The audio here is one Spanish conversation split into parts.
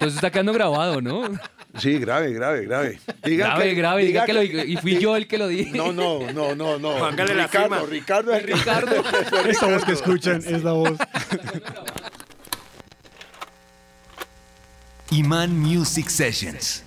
Entonces está quedando grabado, ¿no? Sí, grave, grave, grave. Diga grave, que, grave, diga, que, lo Y fui yo el que lo dije. No, no, no, no, no. Póngale la firma. Ricardo es Ricardo. Esta voz que escuchan es la voz. Iman Music Sessions.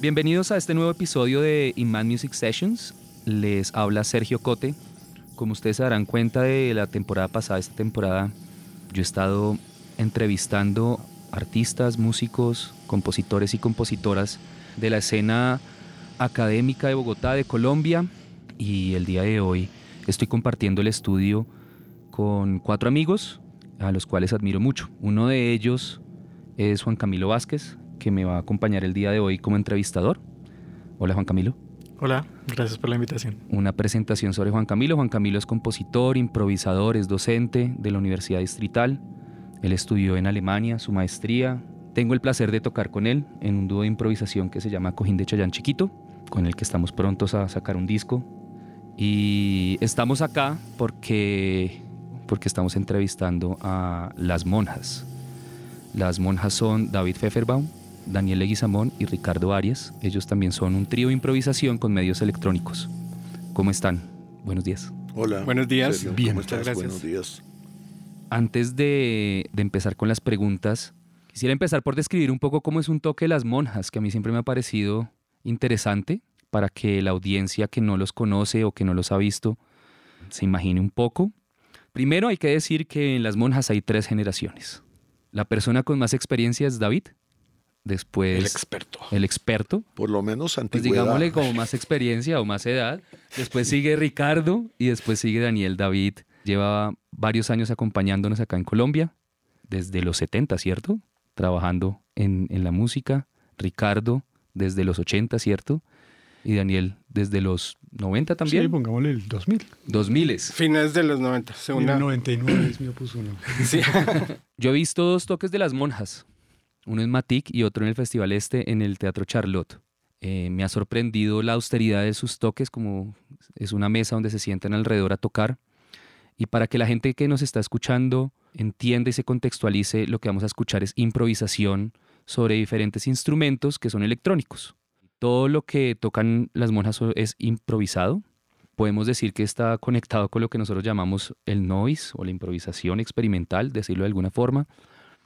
Bienvenidos a este nuevo episodio de Iman Music Sessions. Les habla Sergio Cote. Como ustedes se darán cuenta de la temporada pasada, esta temporada, yo he estado entrevistando artistas, músicos, compositores y compositoras de la escena académica de Bogotá, de Colombia. Y el día de hoy estoy compartiendo el estudio con cuatro amigos a los cuales admiro mucho. Uno de ellos es Juan Camilo Vázquez, que me va a acompañar el día de hoy como entrevistador. Hola Juan Camilo. Hola, gracias por la invitación. Una presentación sobre Juan Camilo. Juan Camilo es compositor, improvisador, es docente de la Universidad Distrital. Él estudió en Alemania su maestría. Tengo el placer de tocar con él en un dúo de improvisación que se llama Cojín de Chayán Chiquito, con el que estamos prontos a sacar un disco. Y estamos acá porque, porque estamos entrevistando a las monjas. Las monjas son David Pfefferbaum, Daniel Leguizamón y Ricardo Arias. Ellos también son un trío de improvisación con medios electrónicos. ¿Cómo están? Buenos días. Hola. Buenos días. Bien, muchas gracias. Buenos días. Antes de, de, empezar con las preguntas, quisiera empezar por describir un poco cómo es un toque de las monjas, que a mí siempre me ha parecido interesante para que la audiencia que no los conoce o que no los ha visto se imagine un poco. Primero hay que decir que en las monjas hay tres generaciones. La persona con más experiencia es David, después el experto. El experto. Por lo menos Pues antigüedad. digámosle como más experiencia o más edad. Después sigue Ricardo y después sigue Daniel David. Lleva varios años acompañándonos acá en Colombia, desde los 70, ¿cierto? Trabajando en, en la música. Ricardo desde los 80, ¿cierto? Y Daniel desde los 90 también. Sí, pongámosle el 2000. 2000. Fines de los 90. Segunda. 99 es mío puso uno. Sí. Yo he visto dos toques de las monjas. Uno en Matic y otro en el Festival Este en el Teatro Charlotte. Eh, me ha sorprendido la austeridad de sus toques, como es una mesa donde se sientan alrededor a tocar. Y para que la gente que nos está escuchando entienda y se contextualice, lo que vamos a escuchar es improvisación sobre diferentes instrumentos que son electrónicos. Todo lo que tocan las monjas es improvisado. Podemos decir que está conectado con lo que nosotros llamamos el noise o la improvisación experimental, decirlo de alguna forma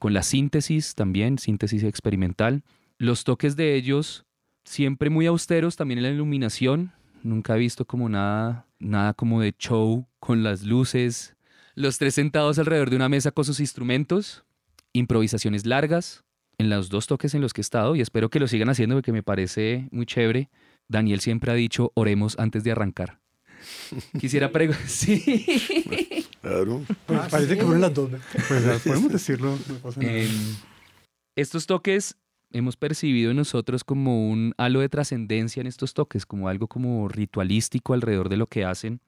con la síntesis también, síntesis experimental. Los toques de ellos siempre muy austeros, también en la iluminación. Nunca he visto como nada, nada como de show con las luces. Los tres sentados alrededor de una mesa con sus instrumentos. Improvisaciones largas en los dos toques en los que he estado y espero que lo sigan haciendo porque me parece muy chévere. Daniel siempre ha dicho, oremos antes de arrancar. Quisiera preguntar. Sí. Claro. Pues Ah, parece sí. que fueron las dos. Pues podemos decirlo. no pasa nada. Em, estos toques hemos percibido en nosotros como un halo de trascendencia en estos toques, como algo como ritualístico alrededor de lo que hacen.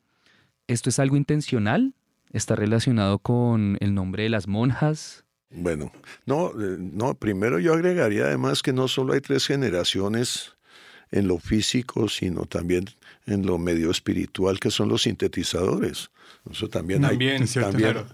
¿Esto es algo intencional? ¿Está relacionado con el nombre de las monjas? Bueno, no, eh, no, primero yo agregaría además que no solo hay tres generaciones en lo físico, sino también en lo medio espiritual, que son los sintetizadores. Eso también, También, hay. cierto, también claro.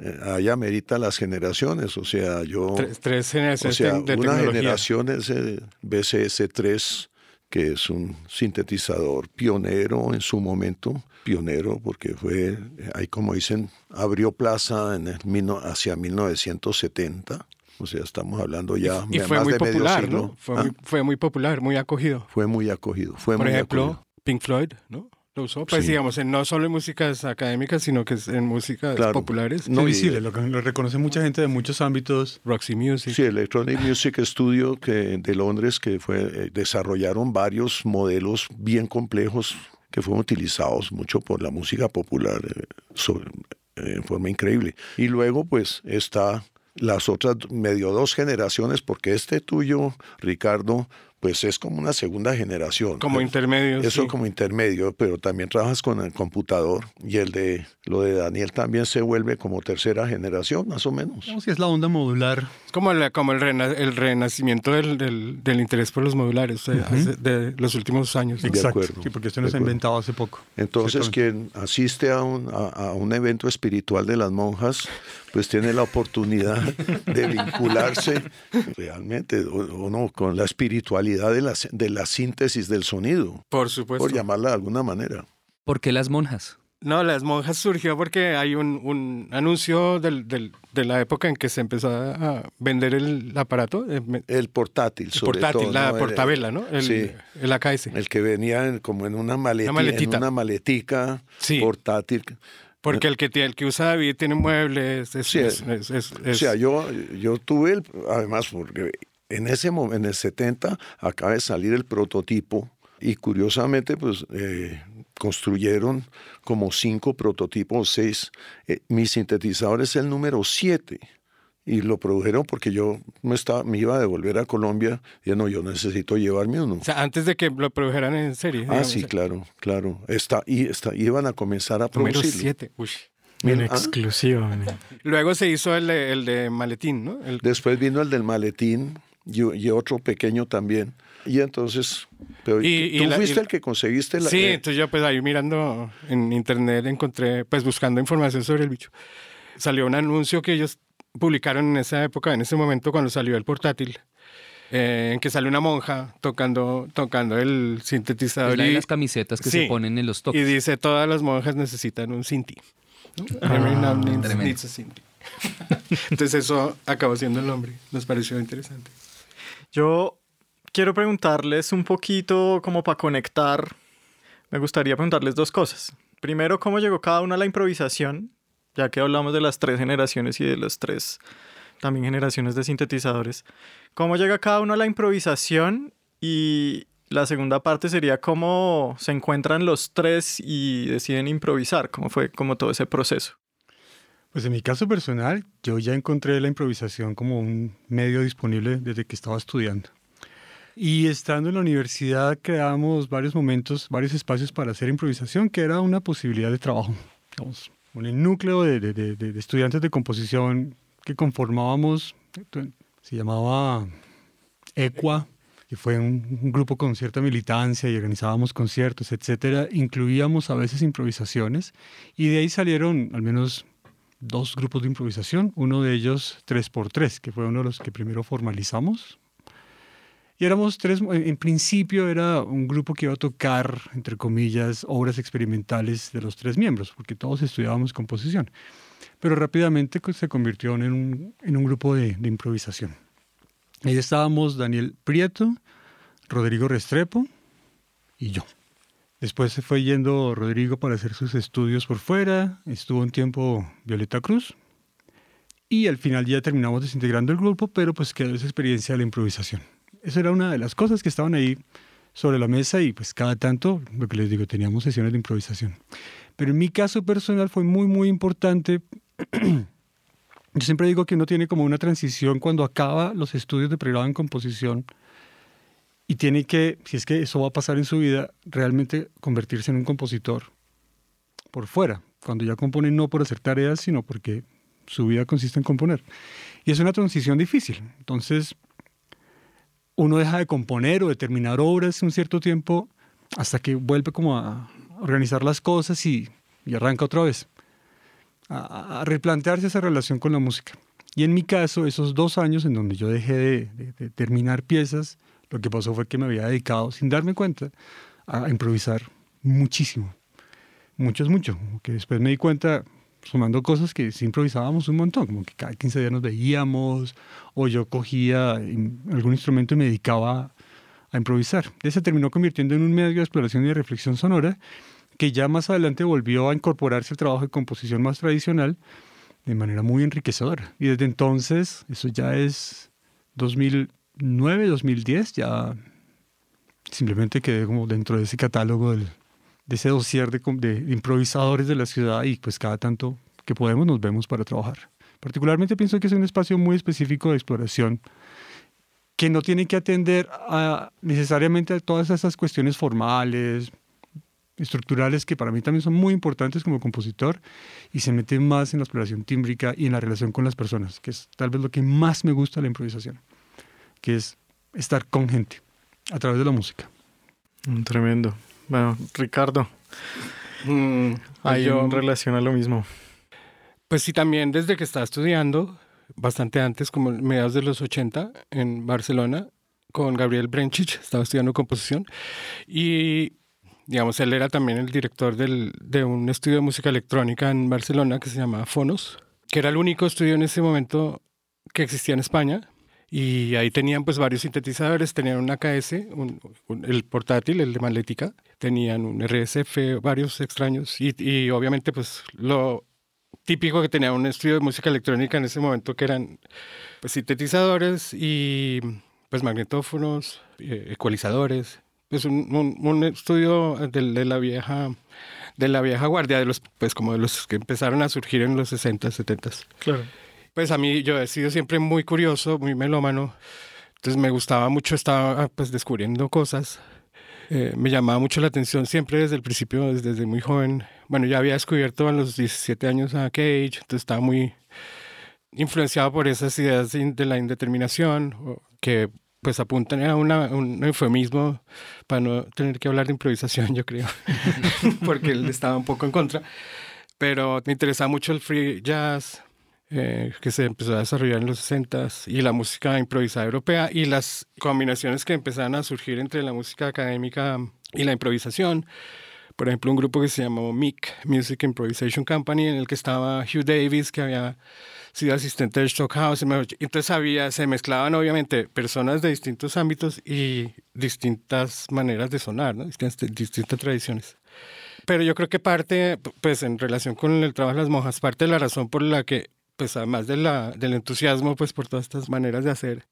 eh, allá merita las generaciones, o sea, yo... Tres, tres O generaciones sea, de, una tecnología. generación es el BCS3, que es un sintetizador pionero en su momento, pionero porque fue, ahí como dicen, abrió plaza en el, hacia 1970, o sea, estamos hablando ya Y de fue más muy de medio popular, siglo. ¿no? Fue, Ah, muy, fue muy popular, muy acogido. fue muy acogido, fue Por muy ejemplo, acogido. Pink Floyd, ¿no? Lo usó, pues Sí. digamos, en, no solo en músicas académicas, sino que es en músicas Claro. populares. No, y- visible, lo, lo reconoce mucha gente de muchos ámbitos. Roxy Music. Sí, Electronic Music Studio que, de Londres, que fue, eh, desarrollaron varios modelos bien complejos que fueron utilizados mucho por la música popular eh, sobre- eh, en forma increíble. Y luego, pues, está las otras medio dos generaciones, porque este tuyo, Ricardo, pues es como una segunda generación. Como Pero- intermedio. Eso sí. como intermedio, pero también trabajas con el computador y el de lo de Daniel también se vuelve como tercera generación, más o menos. Digamos que es la onda modular. Es como, la- como el, rena- el renacimiento del, del- del interés por los modulares hace- de los últimos años. ¿no? De Exacto. acuerdo, Sí, porque esto no se ha inventado hace poco. Entonces, quien asiste a un, a, a un evento espiritual de las monjas, pues tiene la oportunidad de vincularse realmente o- o no, con la espiritualidad de la, de la síntesis del sonido, Por supuesto. por llamarla de alguna manera. ¿Por qué las monjas? No, las monjas surgió porque hay un, un anuncio del- del- de la época en que se empezó a vender el aparato, eh, El portátil, el sobre portátil, todo, la ¿no? El- portabela, ¿no? El, sí. el AKS. El que venía en- como en una, maleti- en maletita. una maletica Sí. portátil. Porque el que, el que usa David tiene muebles. Es, Sí, es- es- es- O sea, yo, yo tuve, el, además, porque en ese momento, en el 70, acaba de salir el prototipo y curiosamente, pues, eh, construyeron como cinco prototipos, seis. Eh, mi sintetizador es el número siete. Y lo produjeron porque yo me, estaba, me iba a devolver a Colombia y no, yo necesito llevarme uno. o sea, antes de que lo produjeran en serie. Ah, sí, claro, claro. Está, y está, iban a comenzar a Número producirlo. 7. En Ah. exclusiva. Luego se hizo el de, el de maletín, ¿no? El- Después vino el del maletín y, y otro pequeño también. Y entonces, pero Y- y tú la- fuiste y- el que conseguiste la... sí, eh, entonces yo pues ahí mirando en internet encontré, pues buscando información sobre el bicho. Salió un anuncio que ellos publicaron en esa época, en ese momento cuando salió el portátil, eh, en que sale una monja tocando, tocando el sintetizador Es la de y, las camisetas que Sí. se ponen en los y toques. dice todas las monjas necesitan un Sinti. ¿no? Ah, needs, needs a Sinti. Entonces eso acabó siendo el nombre. Nos pareció interesante. Yo quiero preguntarles un poquito como para conectar. Me gustaría preguntarles dos cosas. Primero, ¿cómo llegó cada uno a la improvisación? Ya que hablamos de las tres generaciones y de las tres también generaciones de sintetizadores. ¿Cómo llega cada uno a la improvisación? Y la segunda parte sería cómo se encuentran los tres y deciden improvisar. ¿Cómo fue como todo ese proceso? Pues en mi caso personal, yo ya encontré la improvisación como un medio disponible desde que estaba estudiando. Y estando en la universidad creamos varios momentos, varios espacios para hacer improvisación, que era una posibilidad de trabajo. Digamos, un núcleo de, estudiantes de composición que conformábamos, se llamaba EQUA, que fue un, un grupo con cierta militancia y organizábamos conciertos, etcétera. Incluíamos a veces improvisaciones y de ahí salieron al menos dos grupos de improvisación, uno de ellos 3x3, que fue uno de los que primero formalizamos. Y éramos tres, en principio era un grupo que iba a tocar, entre comillas, obras experimentales de los tres miembros, porque todos estudiábamos composición. Pero rápidamente co- se convirtió en un, en un grupo de, de improvisación. Ahí estábamos Daniel Prieto, Rodrigo Restrepo y yo. Después se fue yendo Rodrigo para hacer sus estudios por fuera, estuvo un tiempo Violeta Cruz y al final ya terminamos desintegrando el grupo, pero pues quedó esa experiencia de la improvisación. Esa era una de las cosas que estaban ahí sobre la mesa y pues cada tanto, lo que les digo, teníamos sesiones de improvisación. Pero en mi caso personal fue muy, muy importante. Yo siempre digo que uno tiene como una transición cuando acaba los estudios de pregrado en composición y tiene que, si es que eso va a pasar en su vida, realmente convertirse en un compositor por fuera. Cuando ya compone no por hacer tareas, sino porque su vida consiste en componer. Y es una transición difícil. Entonces, uno deja de componer o de terminar obras un cierto tiempo hasta que vuelve como a organizar las cosas y, y arranca otra vez. A, replantearse esa relación con la música. Y en mi caso, esos dos años en donde yo dejé de, de- de terminar piezas, lo que pasó fue que me había dedicado, sin darme cuenta, a improvisar muchísimo. Mucho es mucho. Que después me di cuenta, sumando cosas que sí improvisábamos un montón, como que cada 15 días nos veíamos, o yo cogía algún instrumento y me dedicaba a improvisar. De se terminó convirtiendo en un medio de exploración y de reflexión sonora, que ya más adelante volvió a incorporarse al trabajo de composición más tradicional de manera muy enriquecedora. Y desde entonces, eso ya es 2009, 2010, ya simplemente quedé como dentro de ese catálogo del- de ese dossier de, de improvisadores de la ciudad y pues cada tanto que podemos nos vemos para trabajar. Particularmente pienso que es un espacio muy específico de exploración que no tiene que atender a, necesariamente a todas esas cuestiones formales, estructurales, que para mí también son muy importantes como compositor, y se mete más en la exploración tímbrica y en la relación con las personas, que es tal vez lo que más me gusta de la improvisación, que es estar con gente a través de la música. Mm, Tremendo. Bueno, Ricardo, Mm, hay yo- en relación a lo mismo. Pues sí, también desde que estaba estudiando, bastante antes, como mediados de los 80, en Barcelona, con Gabriel Brenchich, estaba estudiando composición. Y, digamos, él era también el director del- de un estudio de música electrónica en Barcelona que se llamaba Fonos, que era el único estudio en ese momento que existía en España. Y ahí tenían pues varios sintetizadores, tenían un AKS, un- un- el portátil, el de Maletica, tenían un RSF, varios extraños y, y obviamente pues lo típico que tenía un estudio de música electrónica en ese momento que eran pues sintetizadores y pues magnetófonos, eh, ecualizadores, pues un, un- un estudio de, de la vieja de la vieja guardia de los pues como de los que empezaron a surgir en los 60, 70. Claro. Pues a mí yo he sido siempre muy curioso, muy melómano. Entonces me gustaba mucho, estaba pues descubriendo cosas. Eh, me llamaba mucho la atención siempre desde el principio, desde, desde muy joven. Bueno, ya había descubierto a los 17 años a Cage, entonces estaba muy influenciado por esas ideas de la indeterminación, que pues apuntan a una- un eufemismo para no tener que hablar de improvisación, yo creo, porque él estaba un poco en contra. Pero me interesaba mucho el free jazz, eh, que se empezó a desarrollar en los 60s, y la música improvisada europea, y las combinaciones que empezaron a surgir entre la música académica y la improvisación. Por ejemplo, un grupo que se llamó MIC, Music Improvisation Company, en el que estaba Hugh Davis, que había sido asistente de Stockhouse. Entonces había, se mezclaban obviamente personas de distintos ámbitos y distintas maneras de sonar, ¿no? distintas, distintas tradiciones. Pero yo creo que parte, pues en relación con el trabajo de las monjas, parte de la razón por la que, pues además de la, del entusiasmo, pues por todas estas maneras de hacer,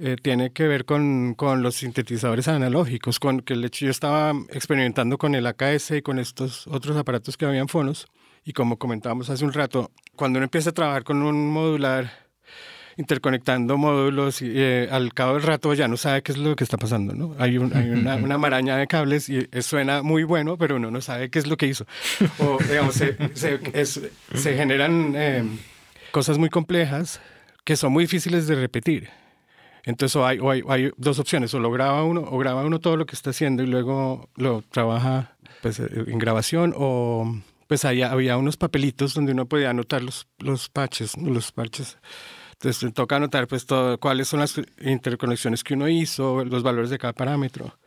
eh, tiene que ver con, con los sintetizadores analógicos, con que el hecho yo estaba experimentando con el AKS y con estos otros aparatos que habían fonos, y como comentábamos hace un rato, cuando uno empieza a trabajar con un modular, interconectando módulos, y, eh, al cabo del rato ya no sabe qué es lo que está pasando, ¿no? Hay, un- hay una, una maraña de cables y eh, suena muy bueno, pero uno no sabe qué es lo que hizo. O, digamos, se, se- es- se generan eh, cosas muy complejas que son muy difíciles de repetir. Entonces, o hay, o hay, o hay dos opciones, o lo graba uno, o graba uno todo lo que está haciendo y luego lo trabaja pues, eh, en grabación, o pues ahí había unos papelitos donde uno podía anotar los, los patches, los parches. Entonces, toca anotar pues todo, cuáles son las interconexiones que uno hizo, los valores de cada parámetro.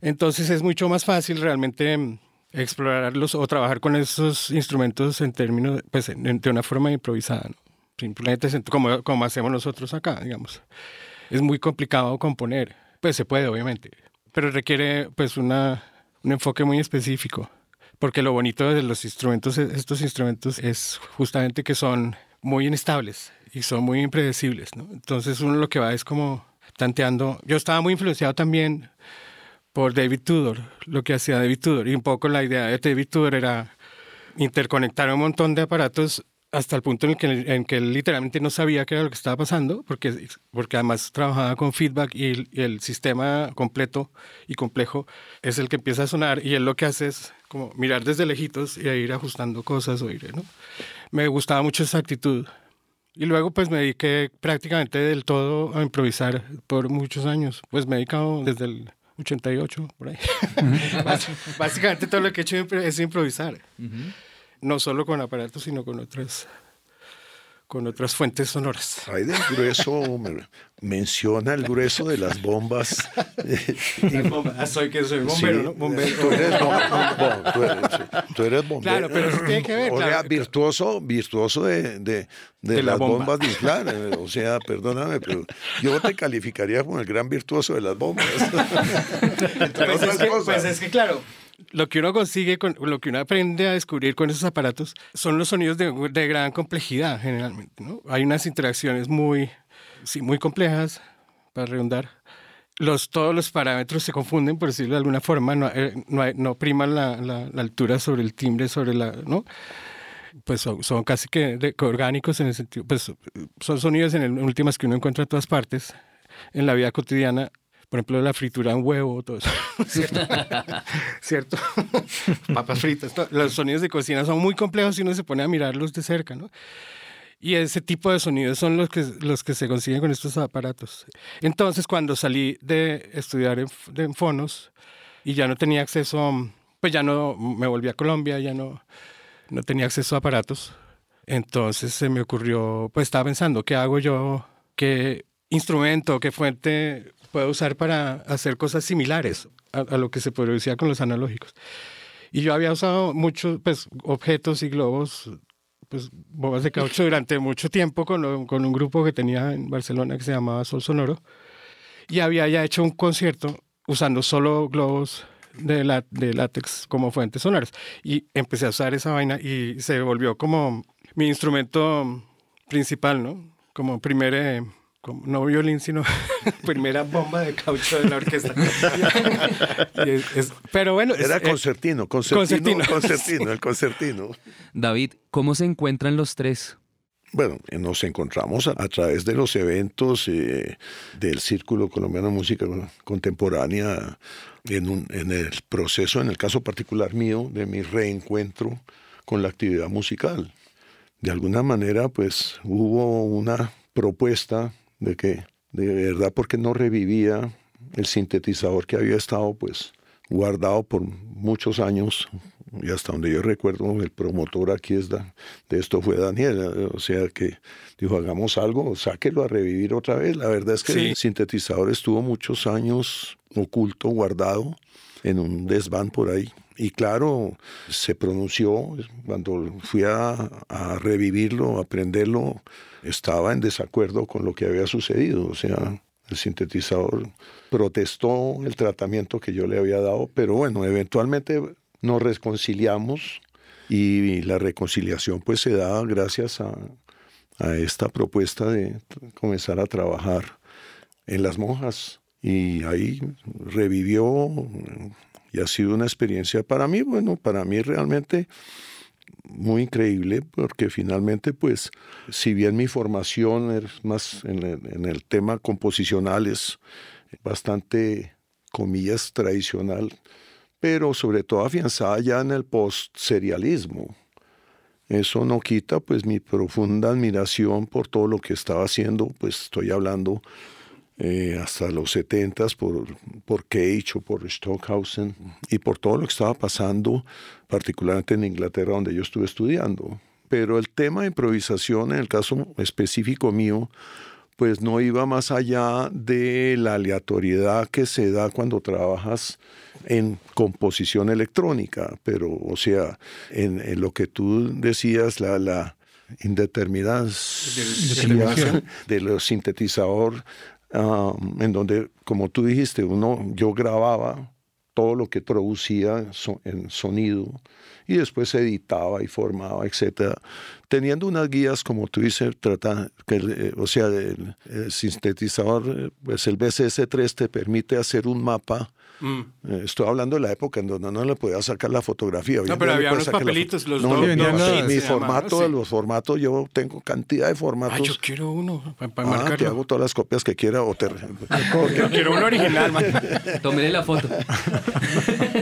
Entonces, es mucho más fácil realmente mm, explorarlos o trabajar con esos instrumentos en términos, pues, en- en- de una forma improvisada, ¿no? Simplemente como, como hacemos nosotros acá, digamos es muy complicado componer. Pues se puede, obviamente, pero requiere pues una, un enfoque muy específico. Porque lo bonito de los instrumentos, estos instrumentos, es justamente que son muy inestables y son muy impredecibles, ¿no? Entonces uno lo que va es como tanteando. Yo estaba muy influenciado también por David Tudor, lo que hacía David Tudor. Y un poco la idea de David Tudor era interconectar un montón de aparatos hasta el punto en el que, en que él literalmente no sabía qué era lo que estaba pasando, porque, porque además trabajaba con feedback y el, y el sistema completo y complejo es el que empieza a sonar y él lo que hace es como mirar desde lejitos y ir ajustando cosas o ir, ¿no? Me gustaba mucho esa actitud. Y luego pues me dediqué prácticamente del todo a improvisar por muchos años. Pues me he dedicado desde el 88, por ahí. Bás- Básicamente todo lo que he hecho es improvisar no solo con aparatos, sino con otras, con otras fuentes sonoras. Hay del grueso, me- menciona el grueso de las bombas. Soy que soy bombero, Sí, ¿no? Bombero. Tú eres, bom- bom- tú eres- sí, tú eres bombero. Claro, pero eso tiene que ver, O sea, claro. virtuoso, virtuoso de, de, de De la las bomba. bombas de inflar. eh, O sea, perdóname, pero yo te calificaría como el gran virtuoso de las bombas. Pues es, que, pues es que, claro, lo que uno consigue, con, lo que uno aprende a descubrir con esos aparatos son los sonidos de, de gran complejidad, generalmente. ¿no? Hay unas interacciones muy, sí, muy complejas, para redundar. Los, todos los parámetros se confunden, por decirlo de alguna forma, no, eh, no, no la, la- la altura sobre el timbre, sobre la... ¿no? Pues son, son casi que orgánicos en el sentido, pues son sonidos en, el- últimas que uno encuentra en todas partes. en la vida cotidiana, por ejemplo, la fritura de un huevo, todo eso. ¿Cierto? ¿Cierto? Papas fritas. Los sonidos de cocina son muy complejos si uno se pone a mirarlos de cerca, ¿no? Y ese tipo de sonidos son los que, los que se consiguen con estos aparatos. Entonces, cuando salí de estudiar en, de- en fonos y ya no tenía acceso, pues ya no, me volví a Colombia, ya no, no tenía acceso a aparatos. Entonces se me ocurrió, pues estaba pensando, ¿qué hago yo? ¿Qué instrumento, qué fuente puedo usar para hacer cosas similares a, a lo que se producía con los analógicos? Y yo había usado muchos pues, objetos y globos, pues bombas de caucho durante mucho tiempo con, lo- con un grupo que tenía en Barcelona que se llamaba Sol Sonoro. Y había ya hecho un concierto usando solo globos de, la, de látex como fuentes sonoras. Y empecé a usar esa vaina y se volvió como mi instrumento principal, ¿no? Como primer, eh, como, no violín, sino primera bomba de caucho de la orquesta. Y es- es- pero bueno, Era eh, concertino, concertino, concertino. concertino, el concertino. David, ¿cómo se encuentran los tres? Bueno, eh, nos encontramos a, a través de los eventos eh, del Círculo Colombiano de Música Contemporánea en, un- en el proceso, en el caso particular mío, de mi reencuentro con la actividad musical. De alguna manera, pues hubo una propuesta de que, de verdad, porque no revivía el sintetizador que había estado, pues, guardado por muchos años y hasta donde yo recuerdo el promotor aquí es da- de esto fue Daniel, o sea que dijo hagamos algo, sáquelo a revivir otra vez. La verdad es que Sí. el sintetizador estuvo muchos años oculto, guardado en un desván por ahí. Y claro, se pronunció cuando fui a, a revivirlo, a aprenderlo, estaba en desacuerdo con lo que había sucedido. O sea, el sintetizador protestó el tratamiento que yo le había dado, pero bueno, eventualmente nos reconciliamos y la reconciliación pues se da gracias a, a esta propuesta de comenzar a trabajar en las monjas y ahí revivió y ha sido una experiencia para mí, bueno, para mí realmente muy increíble porque finalmente pues si bien mi formación es más en el, en el tema composicional es bastante comillas tradicional, pero sobre todo afianzada ya en el post-serialismo. Eso no quita pues mi profunda admiración por todo lo que estaba haciendo, pues estoy hablando eh, hasta los 70 por, por Cage o por Stockhausen y por todo lo que estaba pasando, particularmente en Inglaterra donde yo estuve estudiando. Pero el tema de improvisación, en el caso específico mío, pues no iba más allá de la aleatoriedad que se da cuando trabajas en composición electrónica, pero o sea, en, en lo que tú decías, la, la indeterminación de los sintetizador, um, en donde, como tú dijiste, uno, yo grababa todo lo que producía en sonido y después editaba y formaba, etcétera, teniendo unas guías como tú dices, trata, que, eh, o sea, el, sintetizador, pues el BCS3 te permite hacer un mapa. Mm. Eh, estoy hablando de la época en donde no le podía sacar la fotografía. No, pero había unos papelitos, los no, dos. no, sheets mi formato, sí. los formatos, yo tengo cantidad de formatos. Ah, yo quiero uno para Ah, marcarlo. te hago todas las copias que quiera o te... Yo quiero uno original, man. Tómele la foto.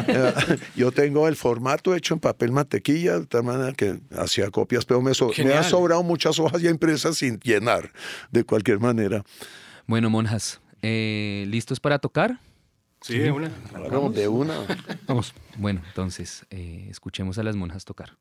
yo tengo el formato hecho en papel mantequilla, de tal manera que hacía copias, pero me, so me Genial. han sobrado muchas hojas ya impresas sin llenar, de cualquier manera. Bueno, monjas, eh, ¿listos para tocar? Sí, de una. Claro, de una. Vamos. Bueno, entonces, eh, escuchemos a las monjas tocar.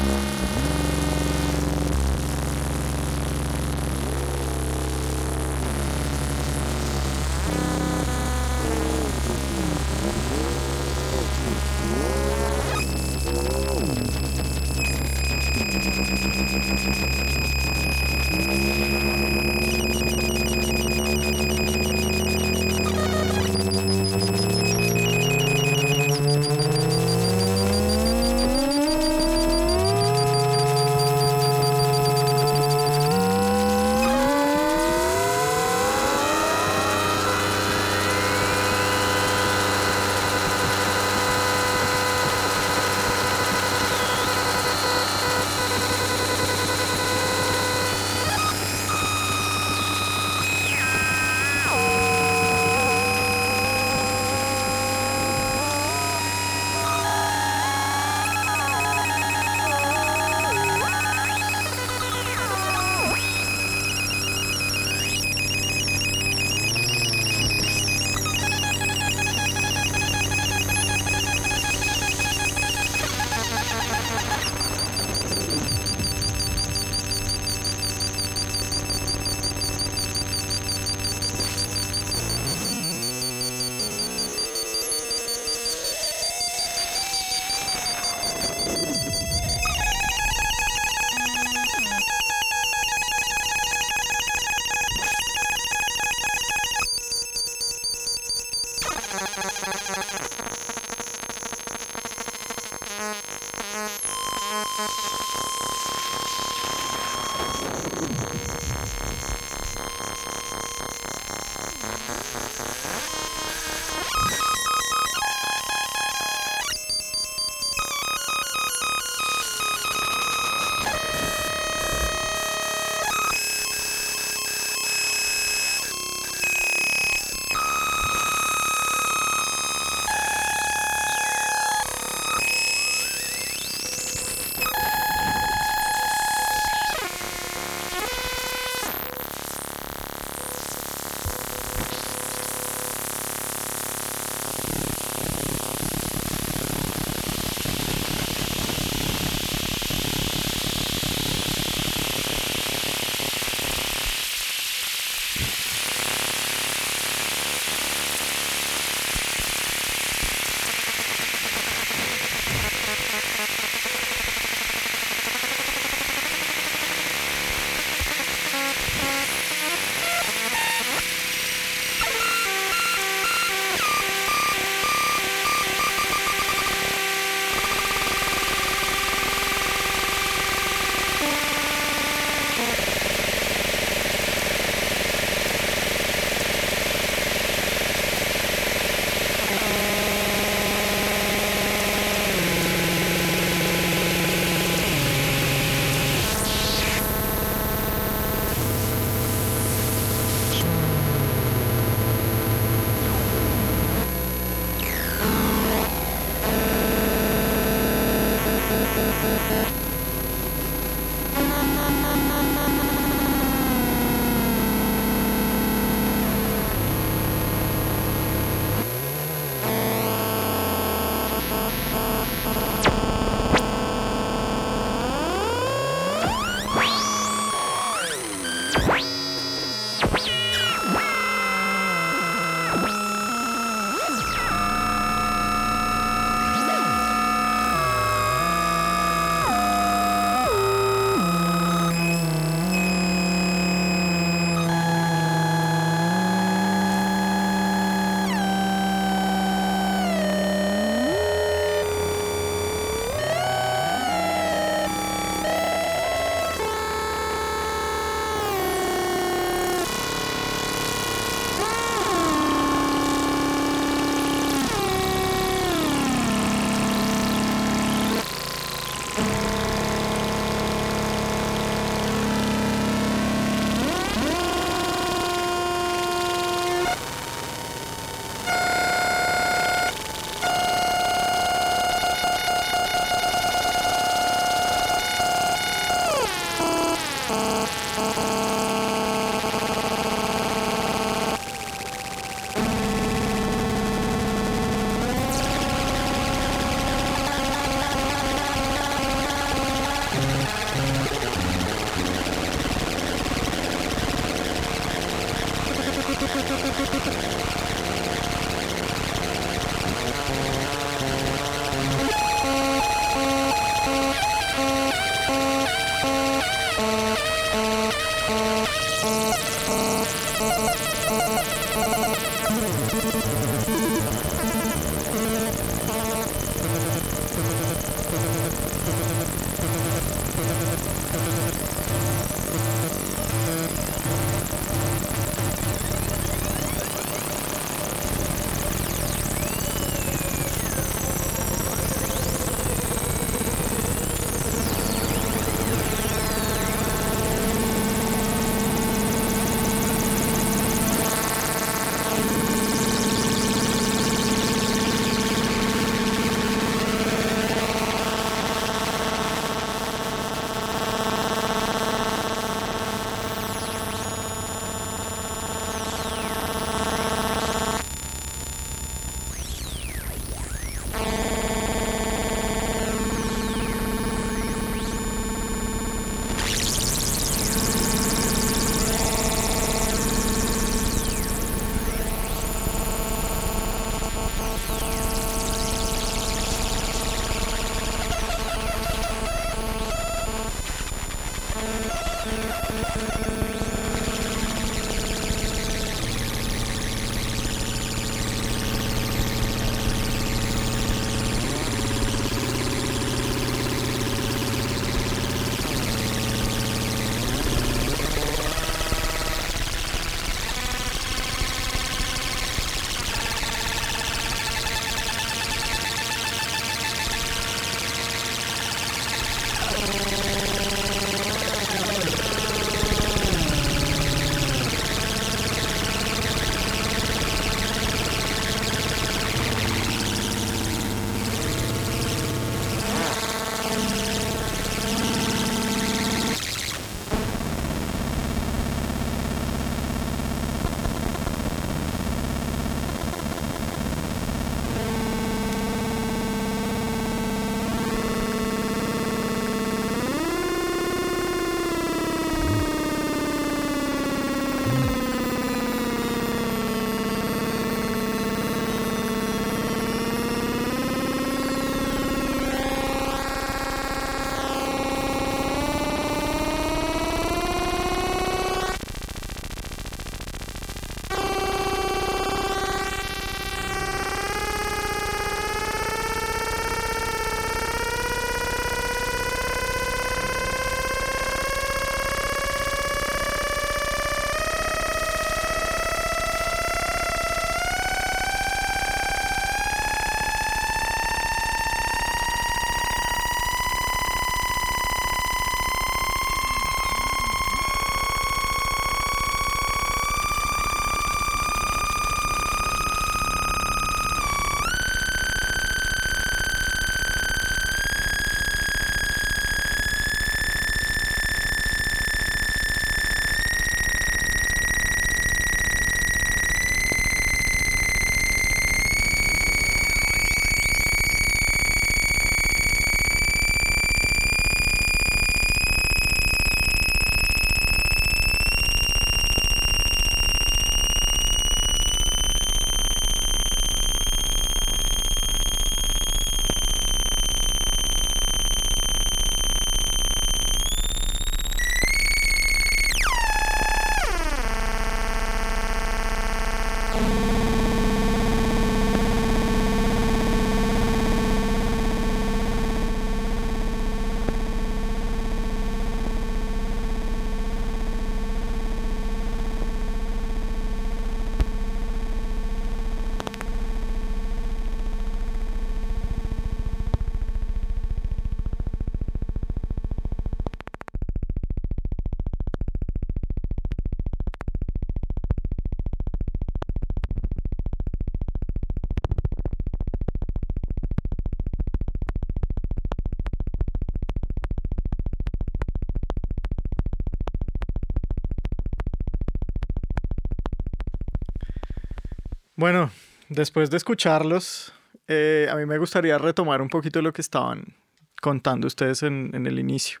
Bueno, después de escucharlos, eh, a mí me gustaría retomar un poquito lo que estaban contando ustedes en, en, el inicio.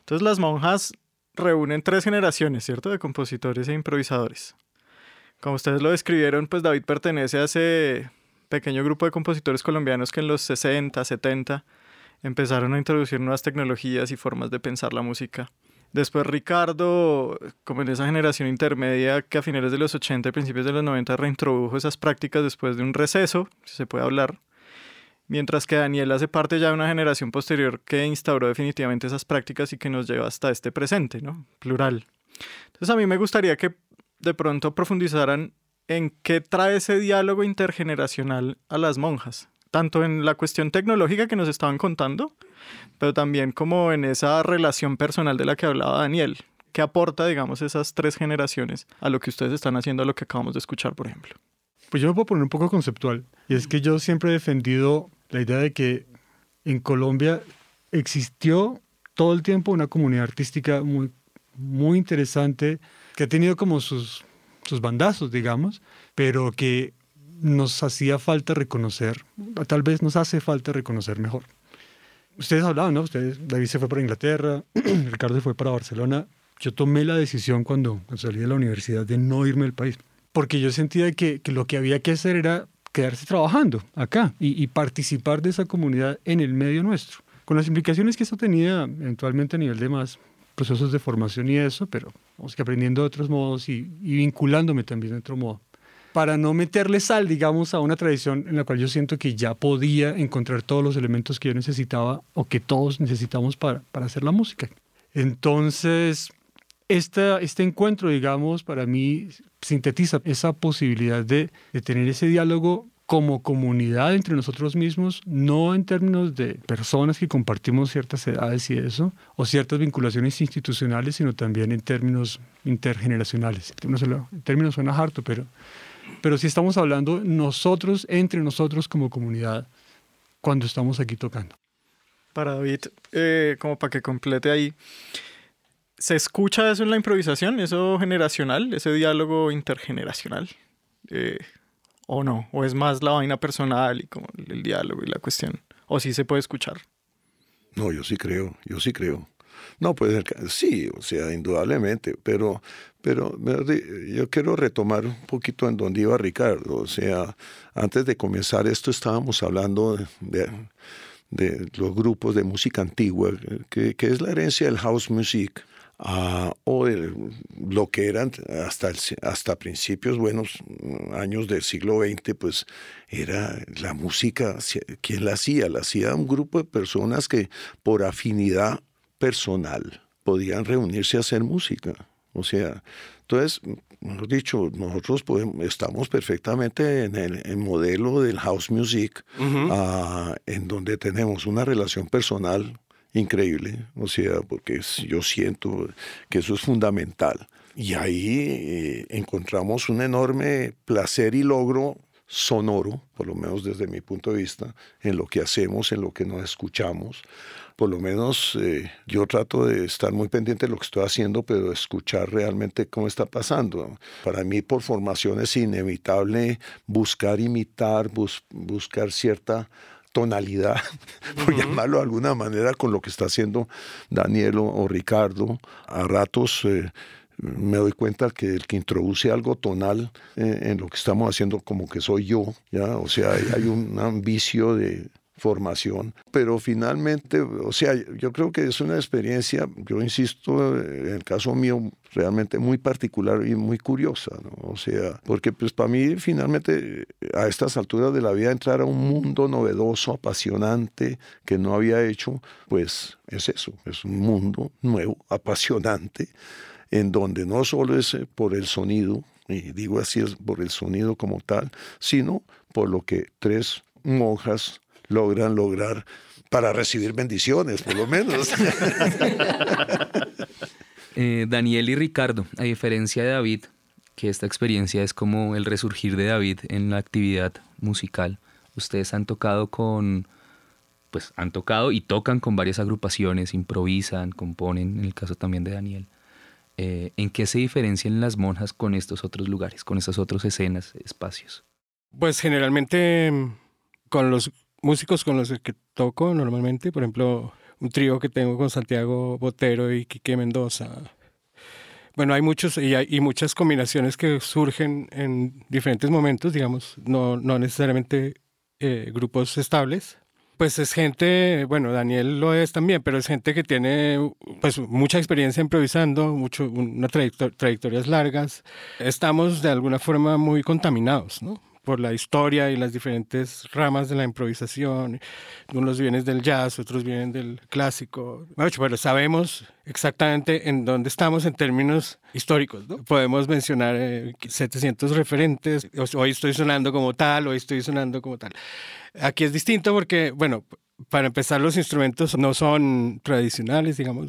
Entonces las monjas reúnen tres generaciones, ¿cierto? De compositores e improvisadores. Como ustedes lo describieron, pues David pertenece a ese pequeño grupo de compositores colombianos que en los 60, 70 empezaron a introducir nuevas tecnologías y formas de pensar la música Después Ricardo, como en esa generación intermedia que a finales de los 80 y principios de los 90 reintrodujo esas prácticas después de un receso, se puede hablar. Mientras que Daniel hace parte ya de una generación posterior que instauró definitivamente esas prácticas y que nos lleva hasta este presente, ¿no? Plural. Entonces a mí me gustaría que de pronto profundizaran en qué trae ese diálogo intergeneracional a las monjas, tanto en la cuestión tecnológica que nos estaban contando, pero también como en esa relación personal de la que hablaba Daniel. ¿Qué aporta, digamos, esas tres generaciones a lo que ustedes están haciendo, a lo que acabamos de escuchar, por ejemplo? Pues yo me puedo poner un poco conceptual. Y es que yo siempre he defendido la idea de que en Colombia existió todo el tiempo una comunidad artística muy, interesante que ha tenido como sus bandazos, digamos, pero que nos hacía falta reconocer, tal vez nos hace falta reconocer mejor ustedes hablaban, ¿no? Ustedes, David se fue para Inglaterra, Ricardo se fue para Barcelona. Yo tomé la decisión cuando salí de la universidad de no irme del país, porque yo sentía que, lo que había que hacer era quedarse trabajando acá y, y, participar de esa comunidad en el medio nuestro, con las implicaciones que eso tenía eventualmente a nivel de más procesos de formación y eso, pero vamos que aprendiendo de otros modos y, y vinculándome también de otro modo para no meterle sal, digamos, a una tradición en la cual yo siento que ya podía encontrar todos los elementos que yo necesitaba o que todos necesitamos para, para hacer la música. Entonces, esta, este encuentro, digamos, para mí sintetiza esa posibilidad de, de tener ese diálogo como comunidad entre nosotros mismos, no en términos de personas que compartimos ciertas edades y eso, o ciertas vinculaciones institucionales, sino también en términos intergeneracionales. En términos, suena harto, pero pero si estamos hablando nosotros, entre nosotros como comunidad, cuando estamos aquí tocando. Para David, eh, como para que complete ahí, ¿se escucha eso en la improvisación, eso generacional, ese diálogo intergeneracional? Eh, ¿O no? ¿O es más la vaina personal y como el diálogo y la cuestión? ¿O sí se puede escuchar? No, yo sí creo, yo sí creo. No, pues sí, o sea, indudablemente, pero, pero yo quiero retomar un poquito en donde iba Ricardo. O sea, antes de comenzar esto estábamos hablando de, los grupos de música antigua, que, es la herencia del house music. Uh, o lo que eran hasta, hasta principios, buenos años del siglo XX, pues era la música, ¿quién la hacía? La hacía un grupo de personas que por afinidad personal podían reunirse a hacer música. O sea, entonces, mejor dicho, nosotros podemos, estamos perfectamente en el, modelo del house music, ah, en donde tenemos una relación personal increíble, o sea, porque yo siento que eso es fundamental. Y ahí eh, encontramos un enorme placer y logro sonoro, por lo menos desde mi punto de vista, en lo que hacemos, en lo que nos escuchamos por lo menos eh, yo trato de estar muy pendiente de lo que estoy haciendo, pero escuchar realmente cómo está pasando. Para mí, por formación, es inevitable buscar imitar, buscar cierta tonalidad, por llamarlo de alguna manera, con lo que está haciendo Daniel o, Ricardo. A ratos eh, me doy cuenta que el que introduce algo tonal eh, en lo que estamos haciendo, como que soy yo, ¿ya? O sea, hay un vicio de formación, pero finalmente, o sea, yo creo que es una experiencia, yo insisto, en el caso mío, realmente muy particular y muy curiosa, ¿no? O sea, porque pues para mí finalmente a estas alturas de la vida entrar a un mundo novedoso, apasionante, que no había hecho, pues es eso, es un mundo nuevo, apasionante, en donde no solo es eh, por el sonido, y digo así es por el sonido como tal, sino por lo que tres monjas logran lograr para recibir bendiciones, por lo menos. Eh, Daniel y Ricardo, a diferencia de David, que esta experiencia es como el resurgir de David en la actividad musical, ustedes han tocado con, pues han tocado y tocan con varias agrupaciones, improvisan, componen, en el caso también de Daniel. Eh, ¿En qué se diferencian las monjas con estos otros lugares, con estas otras escenas, espacios? Pues generalmente con los músicos con los que toco normalmente, por ejemplo, un trío que tengo con Santiago Botero y Quique Mendoza. Bueno, hay muchos y, hay, muchas combinaciones que surgen en diferentes momentos, digamos, no, no necesariamente eh, grupos estables. Pues es gente, bueno, Daniel lo es también, pero es gente que tiene pues mucha experiencia improvisando, mucho, una trayectorias largas. Estamos de alguna forma muy contaminados, ¿no? Por la historia y las diferentes ramas de la improvisación. Unos vienen del jazz, otros vienen del clásico. pero sabemos exactamente en dónde estamos en términos históricos. ¿no? Podemos mencionar 700 eh, referentes. Hoy estoy sonando como tal, hoy estoy sonando como tal. Aquí es distinto porque, bueno, para empezar, los instrumentos no son tradicionales, digamos,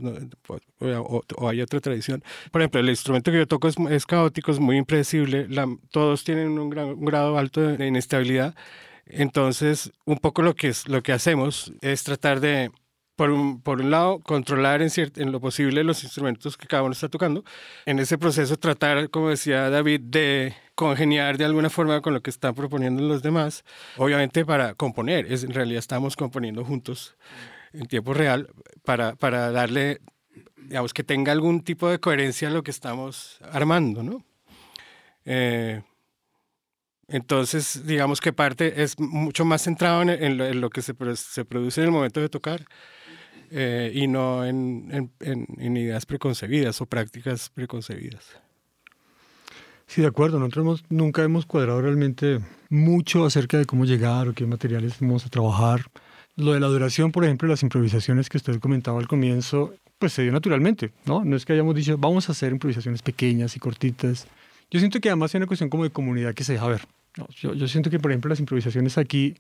o, hay otra tradición. Por ejemplo, el instrumento que yo toco es, caótico, es muy impredecible, todos tienen un, grado alto de inestabilidad. Entonces, un poco lo que, es, lo que hacemos es tratar de, por un, por un lado, controlar en, en lo posible los instrumentos que cada uno está tocando. En ese proceso, tratar, como decía David, de congeniar de alguna forma con lo que están proponiendo los demás, obviamente para componer, es, en realidad estamos componiendo juntos en tiempo real para, para darle, digamos, que tenga algún tipo de coherencia a lo que estamos armando, ¿no? Eh, entonces, digamos que parte es mucho más centrado en, lo, que se, se, produce en el momento de tocar eh, y no en, en, en, ideas preconcebidas o prácticas preconcebidas. Sí, de acuerdo. Nosotros nunca hemos cuadrado realmente mucho acerca de cómo llegar o qué materiales vamos a trabajar. Lo de la duración, por ejemplo, las improvisaciones que usted comentaba al comienzo, pues se dio naturalmente, ¿no? No es que hayamos dicho, vamos a hacer improvisaciones pequeñas y cortitas. Yo siento que además hay una cuestión como de comunidad que se deja ver. yo, yo, siento que, por ejemplo, las improvisaciones aquí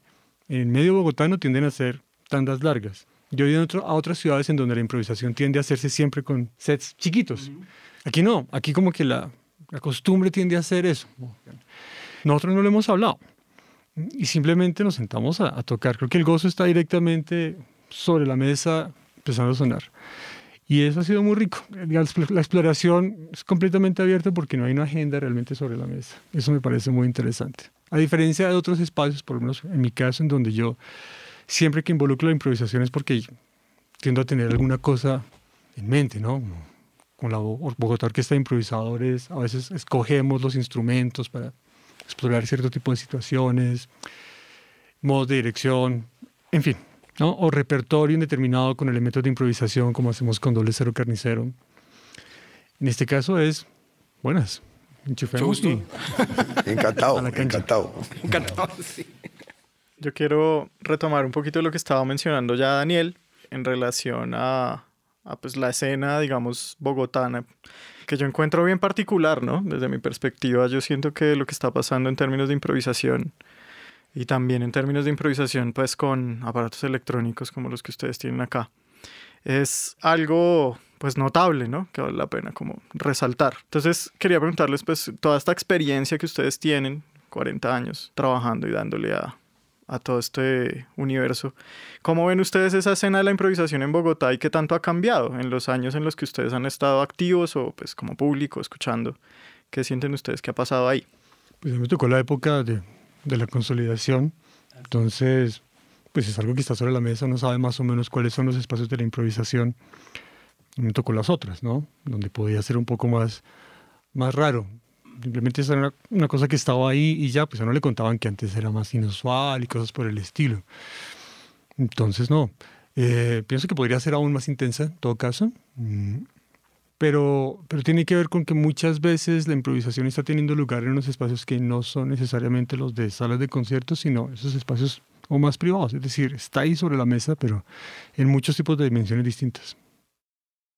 en medio bogotano tienden a ser tandas largas. Yo he ido a otras ciudades en donde la improvisación tiende a hacerse siempre con sets chiquitos. Aquí no, aquí como que la, la costumbre tiende a hacer eso. Nosotros no lo hemos hablado y simplemente nos sentamos a, a, tocar. Creo que el gozo está directamente sobre la mesa empezando a sonar. Y eso ha sido muy rico. La exploración es completamente abierta porque no hay una agenda realmente sobre la mesa. Eso me parece muy interesante. A diferencia de otros espacios, por lo menos en mi caso, en donde yo siempre que involucro la improvisación es porque tiendo a tener alguna cosa en mente, ¿no? Con la Bogotá Orquesta de Improvisadores, a veces escogemos los instrumentos para explorar cierto tipo de situaciones, modos de dirección, en fin, ¿no? O repertorio indeterminado con elementos de improvisación, como hacemos con doble cero carnicero. En este caso es, buenas, enchufemos y... Encantado, encantado. Encantado, sí. Yo quiero retomar un poquito lo que estaba mencionando ya Daniel en relación a, a pues, la escena, digamos, bogotana, que yo encuentro bien particular, ¿no? Desde mi perspectiva, yo siento que lo que está pasando en términos de improvisación y también en términos de improvisación, pues con aparatos electrónicos como los que ustedes tienen acá, es algo pues notable, ¿no? Que vale la pena como resaltar. Entonces quería preguntarles pues toda esta experiencia que ustedes tienen, 40 años trabajando y dándole a, a todo este universo. ¿Cómo ven ustedes esa escena de la improvisación en Bogotá y qué tanto ha cambiado en los años en los que ustedes han estado activos o pues como público escuchando? ¿Qué sienten ustedes que ha pasado ahí? Pues a mí me tocó la época de, la consolidación, entonces pues es algo que está sobre la mesa, uno sabe más o menos cuáles son los espacios de la improvisación. Me tocó las otras, ¿no? Donde podía ser un poco más, más raro. Simplemente esa era una, cosa que estaba ahí y ya, pues a no le contaban que antes era más inusual y cosas por el estilo. Entonces, no. Eh, pienso que podría ser aún más intensa, en todo caso. Mm, pero, pero tiene que ver con que muchas veces la improvisación está teniendo lugar en unos espacios que no son necesariamente los de salas de conciertos, sino esos espacios o más privados. Es decir, está ahí sobre la mesa, pero en muchos tipos de dimensiones distintas.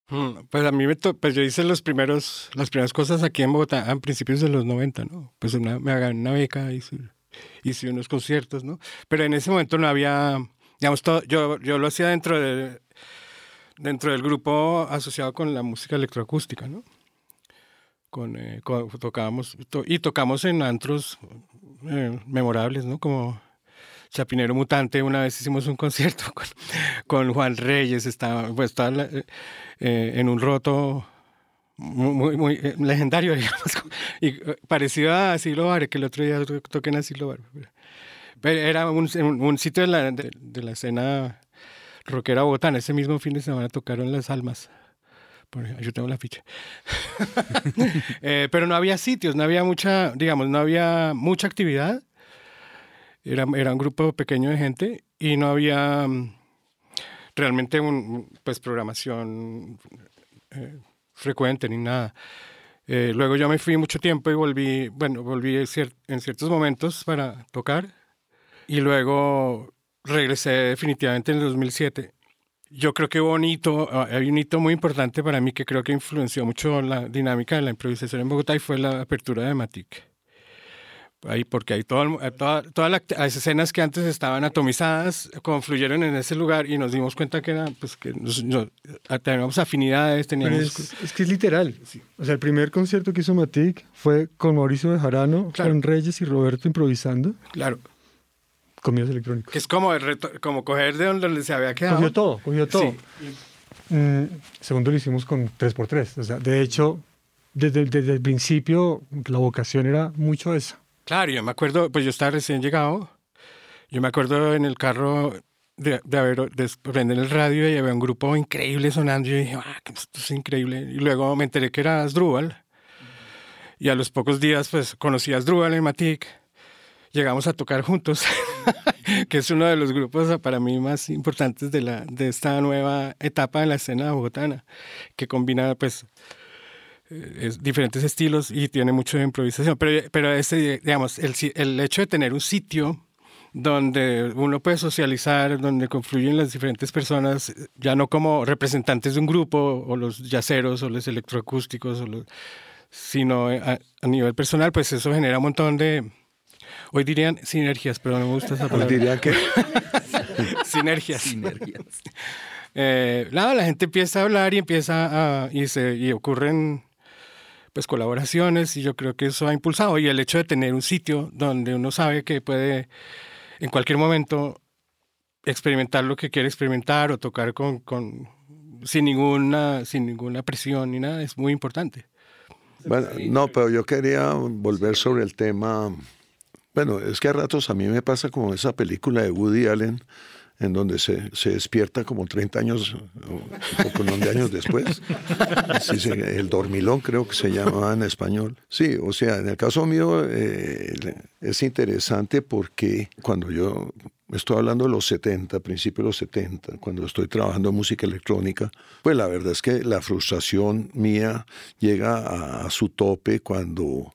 Mm, pues a mí me pues yo hice los primeros, las primeras cosas aquí en Bogotá a principios de los 90, ¿no? Pues una, me hagan una beca, hice, hice unos conciertos, ¿no? Pero en ese momento no había, digamos, todo, yo, yo lo hacía dentro, de, dentro del grupo asociado con la música electroacústica, ¿no? Con, eh, tocábamos, y tocamos en antros eh, memorables, ¿no? Como Chapinero Mutante, una vez hicimos un concierto con, con Juan Reyes, estaba, pues, estaba eh, en un roto muy, muy, eh, legendario, digamos, y eh, parecido a Asilo Bar, que el otro día toqué en Asilo Bar. Pero era un, un sitio de la, de, la escena rockera botana. Ese mismo fin de semana tocaron Las Almas. yo tengo la ficha. pero no había sitios, no había mucha, digamos, no había mucha actividad era, era un grupo pequeño de gente y no había mm, realmente un, pues, programación eh, frecuente ni nada. Eh, luego yo me fui mucho tiempo y volví, bueno, volví en ciertos momentos para tocar y luego regresé definitivamente en el 2007. Yo creo que hubo un hito, ah, hay un hito muy importante para mí que creo que influenció mucho la dinámica de la improvisación en Bogotá y fue la apertura de Matic ahí porque hay todo, eh, toda, todas las escenas que antes estaban atomizadas confluyeron en ese lugar y nos dimos cuenta que era pues que nos, ah, teníamos afinidades teníamos es, que es literal. O sea el primer concierto que hizo Matic fue con Mauricio Bejarano con Reyes y Roberto improvisando. Claro. Comidas electrónicos. Que es como como coger de donde se había quedado. Cogió todo cogió todo. Mm, segundo lo hicimos con 3x3 o sea de hecho desde, desde el principio la vocación era mucho esa Claro, yo me acuerdo, pues yo estaba recién llegado. Yo me acuerdo en el carro de, de haber de prender el radio y había un grupo increíble sonando. Y yo dije, ah, esto es increíble. Y luego me enteré que era Asdrúbal. Y a los pocos días, pues conocí a Asdrúbal en Matic. Llegamos a tocar juntos. que es uno de los grupos para mí más importantes de, la, de esta nueva etapa en la escena bogotana, que combina pues eh, diferentes estilos y tiene mucho de improvisación. Pero, pero este, digamos, el, el hecho de tener un sitio donde uno puede socializar, donde confluyen las diferentes personas, ya no como representantes de un grupo, o los yaceros, o los electroacústicos, o los, sino a, nivel personal, pues eso genera un montón de, hoy dirían sinergias, pero no me gusta esa palabra. Hoy dirían que... sinergias. Sinergias. Eh, nada, la gente empieza a hablar y empieza a, y, se, y ocurren pues colaboraciones y yo creo que eso ha impulsado y el hecho de tener un sitio donde uno sabe que puede en cualquier momento experimentar lo que quiere experimentar o tocar con, con, sin, ninguna, sin ninguna presión ni nada es muy importante. Bueno, no, pero yo quería volver sobre el tema. Bueno, es que a ratos a mí me pasa como esa película de Woody Allen, en donde se, se despierta como 30 años o, poco de años después. el dormilón creo que se llamaba en español. Sí, o sea, en el caso mío eh, es interesante porque cuando yo estoy hablando de los 70, principios de los 70, cuando estoy trabajando en música electrónica, pues la verdad es que la frustración mía llega a su tope cuando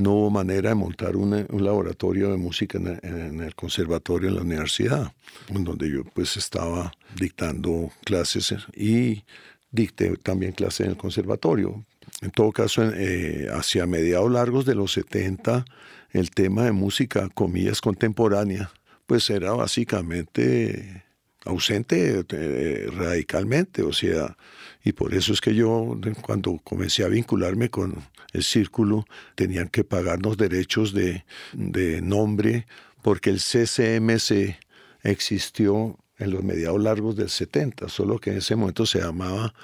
no hubo manera de montar un laboratorio de música en, el conservatorio en la universidad, en donde yo pues estaba dictando clases y dicté también clases en el conservatorio. En todo caso, eh, hacia mediados largos de los 70, el tema de música, comillas, contemporánea, pues era básicamente ausente eh, radicalmente, o sea, y por eso es que yo cuando comencé a vincularme con el círculo tenían que pagarnos derechos de, de nombre porque el CCMC existió en los mediados largos del 70, solo que en ese momento se llamaba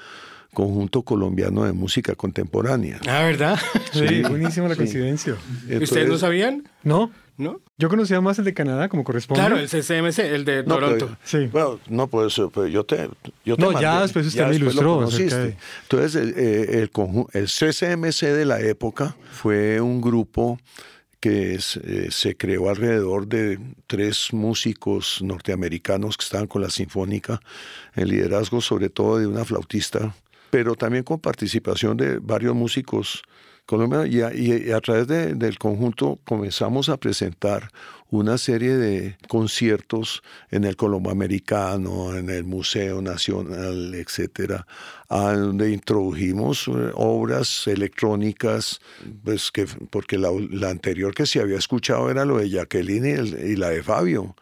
Conjunto Colombiano de Música Contemporánea. Ah, ¿verdad? Sí, buenísima la coincidencia. ¿Ustedes no sabían? No. ¿No? Yo conocía más el de Canadá, como corresponde. Claro, el CCMC, el de Toronto. sí. Bueno, no, pues, pues yo te, yo no, ya después usted me ilustró. Entonces, el, eh, el, el, CCMC de la época fue un grupo que se, eh, se creó alrededor de tres músicos norteamericanos que estaban con la Sinfónica, en liderazgo sobre todo de una flautista, pero también con participación de varios músicos Colombia y a, través del conjunto comenzamos a presentar una serie de conciertos en el Colombo Americano, en el Museo Nacional, etcétera, donde introdujimos eh, obras electrónicas, pues que, porque la, anterior que se había escuchado era lo de Jacqueline y, la de Fabio.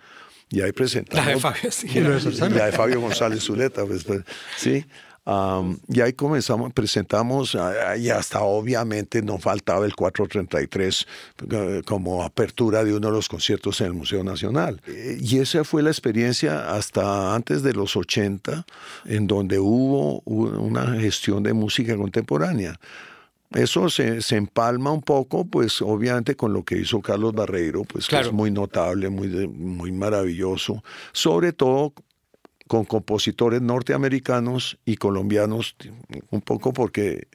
Y ahí presentamos. La de Fabio, sí. Y la de Fabio González Zuleta, pues, pues sí y ahí comenzamos, presentamos, y hasta obviamente no faltaba el 433 eh, como apertura de uno de los conciertos en el Museo Nacional. Eh, y esa fue la experiencia hasta antes de los 80, en donde hubo una gestión de música contemporánea. Eso se, se, empalma un poco, pues obviamente con lo que hizo Carlos Barreiro, pues que es muy notable, muy, muy maravilloso, sobre todo con compositores norteamericanos y colombianos, un poco porque,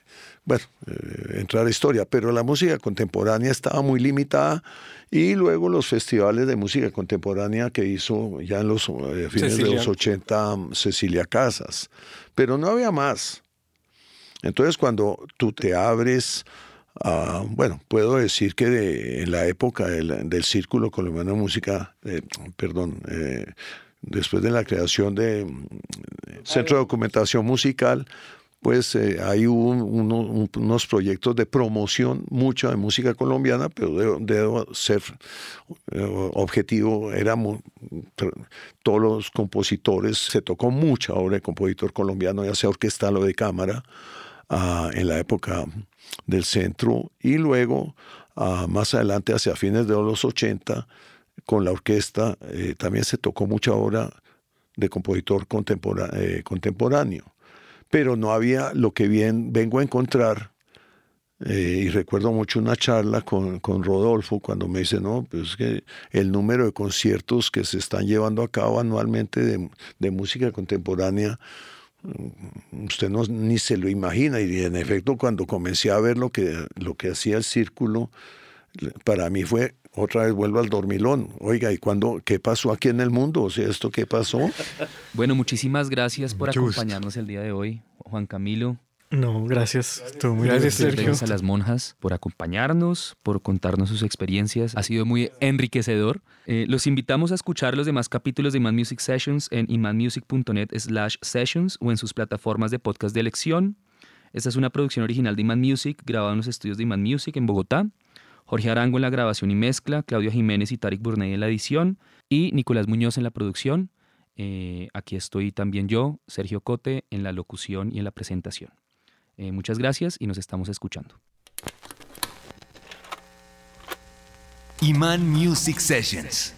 bueno, eh, entrar a historia, pero la música contemporánea estaba muy limitada y luego los festivales de música contemporánea que hizo ya en los eh, fines de los 80 Cecilia Casas, pero no había más. Entonces cuando tú te abres a, bueno, puedo decir que en la época del, Círculo Colombiano de Música, eh, perdón, después de la creación de mm, Centro de Documentación Musical, pues eh, hay unos proyectos de promoción, mucha de música colombiana, pero debo, ser eh, objetivo, éramos todos los compositores, se tocó mucha obra de compositor colombiano, ya sea orquestal o de cámara, ah, en la época del centro, y luego, ah, más adelante, hacia fines de los 80, con la orquesta eh, también se tocó mucha obra de compositor eh, contemporáneo, pero no había lo que bien vengo a encontrar. Eh, y recuerdo mucho una charla con, con, Rodolfo cuando me dice, no, pues que el número de conciertos que se están llevando a cabo anualmente de, de música contemporánea, mm, usted no, ni se lo imagina. Y en efecto, cuando comencé a ver lo que, lo que hacía el círculo, para mí fue otra vez vuelvo al dormilón. Oiga, ¿y cuándo, qué pasó aquí en el mundo? O sea, ¿esto qué pasó? Bueno, muchísimas gracias por Mucho gusto. acompañarnos el día de hoy, Juan Camilo. No, gracias. Estuvo muy Gracias. Sergio. Gracias a las monjas por acompañarnos, por contarnos sus experiencias. Ha sido muy enriquecedor. Eh, los invitamos a escuchar los demás capítulos de Iman Music Sessions en imanmusic.net slash sessions o en sus plataformas de podcast de elección. Esta es una producción original de Iman Music, grabada en los estudios de Iman Music en Bogotá. Jorge Arango en la grabación y mezcla, Claudio Jiménez y Tarik Burney en la edición y Nicolás Muñoz en la producción. Eh, aquí estoy también yo, Sergio Cote, en la locución y en la presentación. Eh, muchas gracias y nos estamos escuchando. Iman Music Sessions.